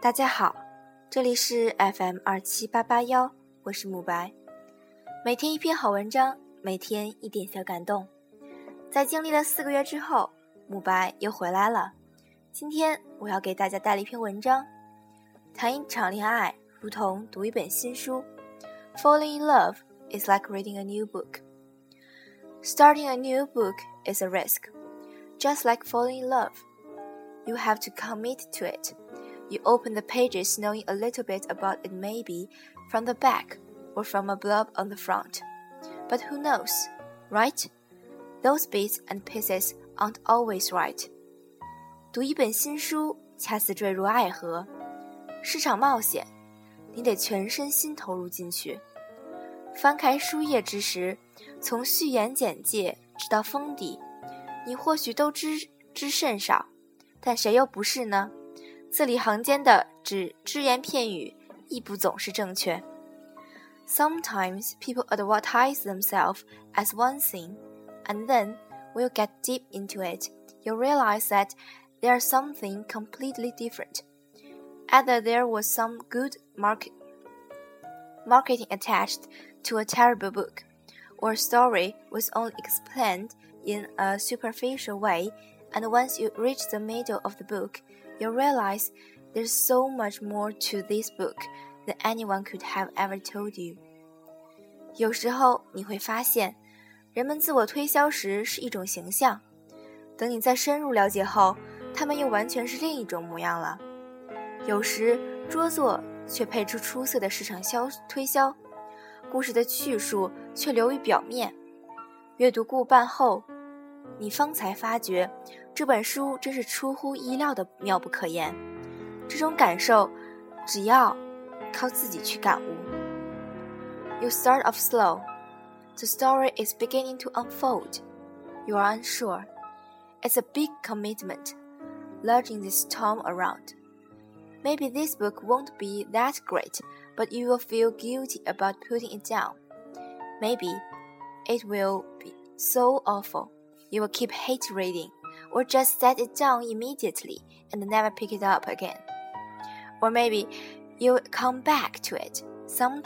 大家好，这里是 FM 二七八八幺，我是慕白。每天一篇好文章，每天一点小感动。在经历了四个月之后，慕白又回来了。今天我要给大家带来一篇文章：谈一场恋爱如同读一本新书。Falling in love is like reading a new book. Starting a new book is a risk, just like falling in love. You have to commit to it. You open the pages knowing a little bit about it maybe from the back or from a blurb on the front. But who knows, right? Those bits and pieces aren't always right. 读一本新书，恰似坠入爱河，是场冒险，你得全身心投入进去。翻开书页之时，从序言简介直到封底，你或许都知之甚少，但谁又不是呢？字里行间的只只言片语，亦不总是正确。Sometimes people advertise themselves as one thing, and then when you get deep into it, you realize that they are something completely different. Either there was some good market, marketing attached to a terrible book, or a story was only explained in a superficial way, and once you reach the middle of the book, you realize there's so much more to this book than anyone could have ever told you. 有时候你会发现，人们自我推销时是一种形象，等你再深入了解后，他们又完全是另一种模样了。有时拙作却配出出色的市场销推销，故事的叙述却流于表面。阅读过半后，你方才发觉。这本书真是出乎意料的妙不可言，这种感受，只要靠自己去感悟。You start off slow, the story is beginning to unfold. You are unsure. It's a big commitment, lugging this tome around. Maybe this book won't be that great, but you will feel guilty about putting it down. Maybe it will be so awful, you will keep hate reading or just set it down immediately and never pick it up again. Or maybe you'll come back to it some,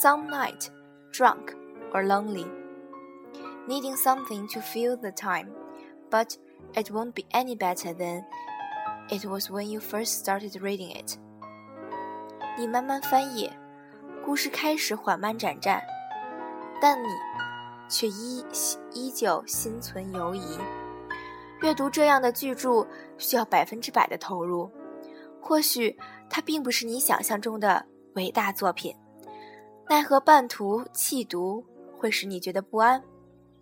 some night, drunk or lonely, needing something to fill the time, but it won't be any better than it was when you first started reading it. 你慢慢翻页，故事开始缓慢展战，但你 却依依旧心存犹疑。阅读这样的巨著需要百分之百的投入，或许它并不是你想象中的伟大作品，奈何半途弃读会使你觉得不安，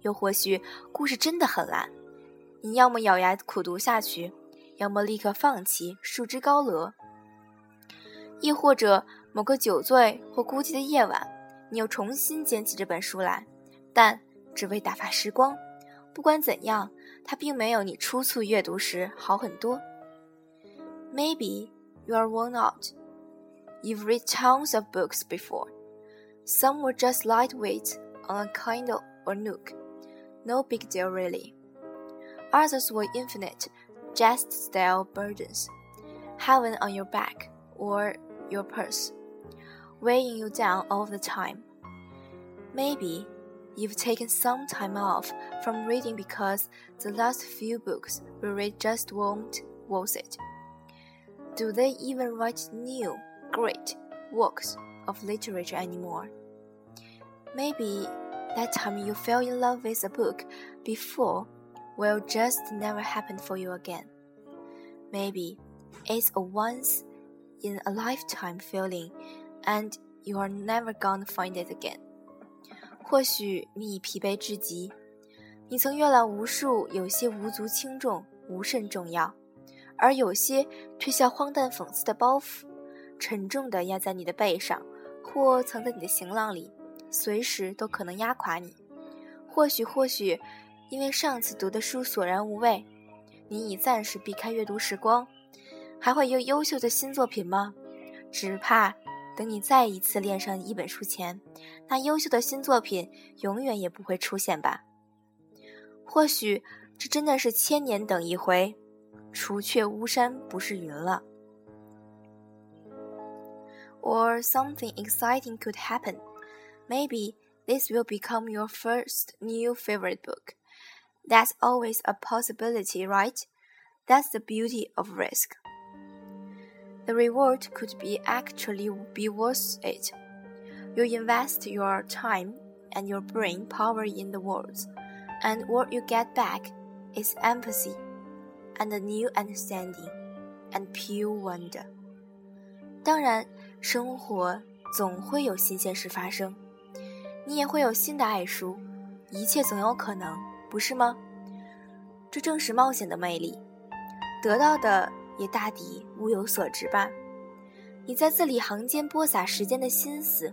又或许故事真的很烂，你要么咬牙苦读下去，要么立刻放弃，束之高阁，亦或者某个酒醉或孤寂的夜晚，你又重新捡起这本书来，但只为打发时光。不管怎样，它并没有你初速阅读时好很多。Maybe you are worn out. You've read tons of books before. Some were just lightweight on a Kindle or Nook. No big deal, really. Others were infinite, Jest-style burdens, heaven on your back or your purse, weighing you down all the time. Maybe You've taken some time off from reading because the last few books we read just weren't worth it. Do they even write new, great works of literature anymore? Maybe that time you fell in love with a book before will just never happen for you again. Maybe it's a once in a lifetime feeling and you are never gonna find it again. 或许你已疲惫至极，你曾阅览无数，有些无足轻重，无甚重要，而有些却像荒诞讽刺的包袱，沉重地压在你的背上，或藏在你的行囊里，随时都可能压垮你。或许，或许，因为上次读的书索然无味，你已暂时避开阅读时光，还会有优秀的新作品吗？只怕。等你再一次恋上一本书前，那优秀的新作品永远也不会出现吧？或许这真的是千年等一回，除却巫山不是云了。 or something exciting could happen. Maybe this will become your first new favorite book. That's always a possibility, right? That's the beauty of risk. The reward could be actually be worth it. You invest your time and your brain power in the words, and what you get back is empathy and a new understanding and pure wonder. 当然，生活总会有新鲜事发生，你也会有新的爱书，一切总有可能，不是吗？这正是冒险的魅力，得到的 也大抵物有所值吧。你在字里行间播撒时间的心思，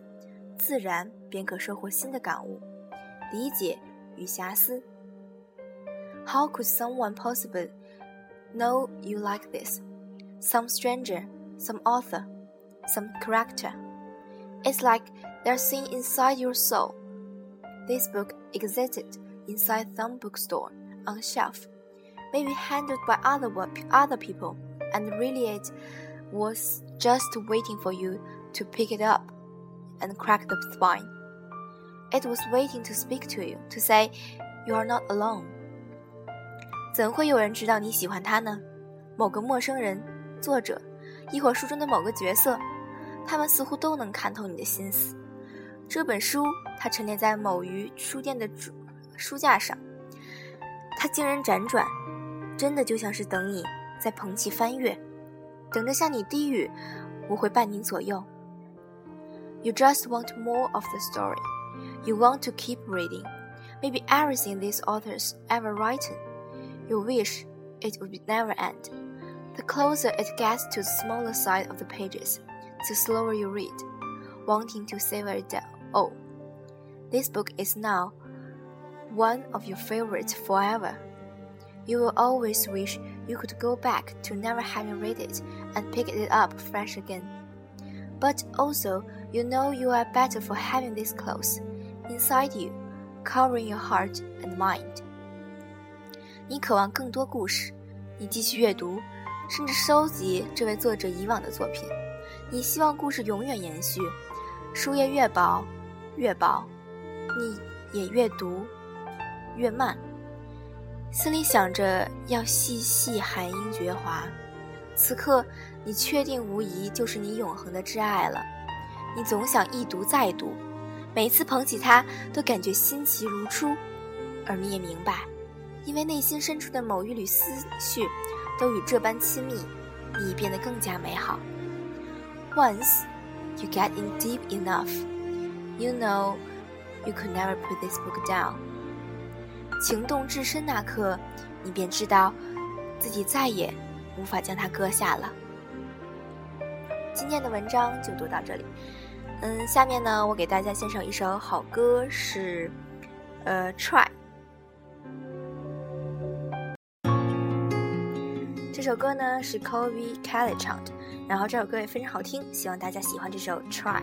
自然便可收获新的感悟、理解与遐思。How could someone possibly know you like this? Some stranger, some author, some character. It's like they're seeing inside your soul. This book existed inside some bookstore on a shelf, maybe handled by other other people, And really it was just waiting for you to pick it up and crack the spine. It was waiting to speak to you, to say you are not alone. 怎会有人知道你喜欢他呢？某个陌生人、作者，亦或书中的某个角色，他们似乎都能看透你的心思。这本书，它陈列在某鱼书店的书书架上，它惊人辗转，真的就像是等你在捧起翻阅，等着向你低语，我会伴您左右。You just want more of the story. You want to keep reading. Maybe everything these authors ever written. You wish it would never end. The closer it gets to the smaller side of the pages, the slower you read, wanting to savor it all. This book is now one of your favorites forever. You will always wish you could go back to never having read it and pick it up fresh again. But also, you know you are better for having this close, inside you, covering your heart and mind. 你渴望更多故事，你继续阅读，甚至收集这位作者以往的作品。你希望故事永远延续，书页越薄越薄，你也越读越慢。 心里想着要细细含英绝华，此刻你确定无疑就是你永恒的挚爱了。你总想一读再读，每次捧起它都感觉新奇如初，而你也明白。因为内心深处的某一缕思绪，都与这般亲密，你变得更加美好。Once you get in deep enough, you know you could never put this book down。情动至深那刻，你便知道自己再也无法将它割下了。今天的文章就读到这里。嗯，下面呢，我给大家献上一首好歌，是呃，Try。这首歌呢是 Kobe Kelly 唱的，然后这首歌也非常好听，希望大家喜欢这首 Try。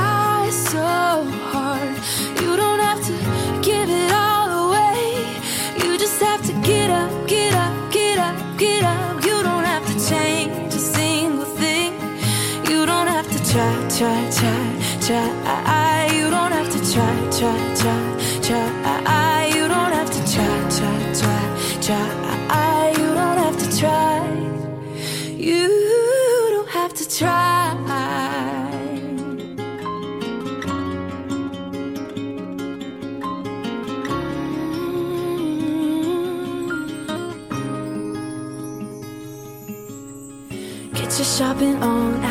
try, try, try, try try, try, try, try. You don't have to try, try, try, try. You don't have to try. You don't have to try. Get your shopping on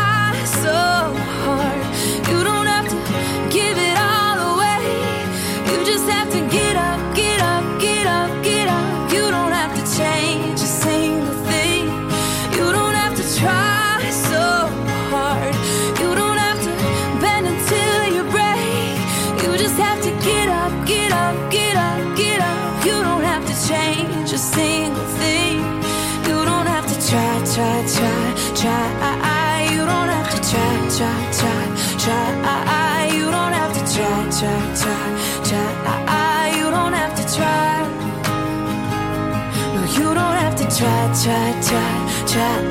change a single thing. You don't have to try, try, try, try. You don't have to try, try, try, try. You don't have to try, try, try, try. You don't have to try. No, you don't have to try, try, try, try.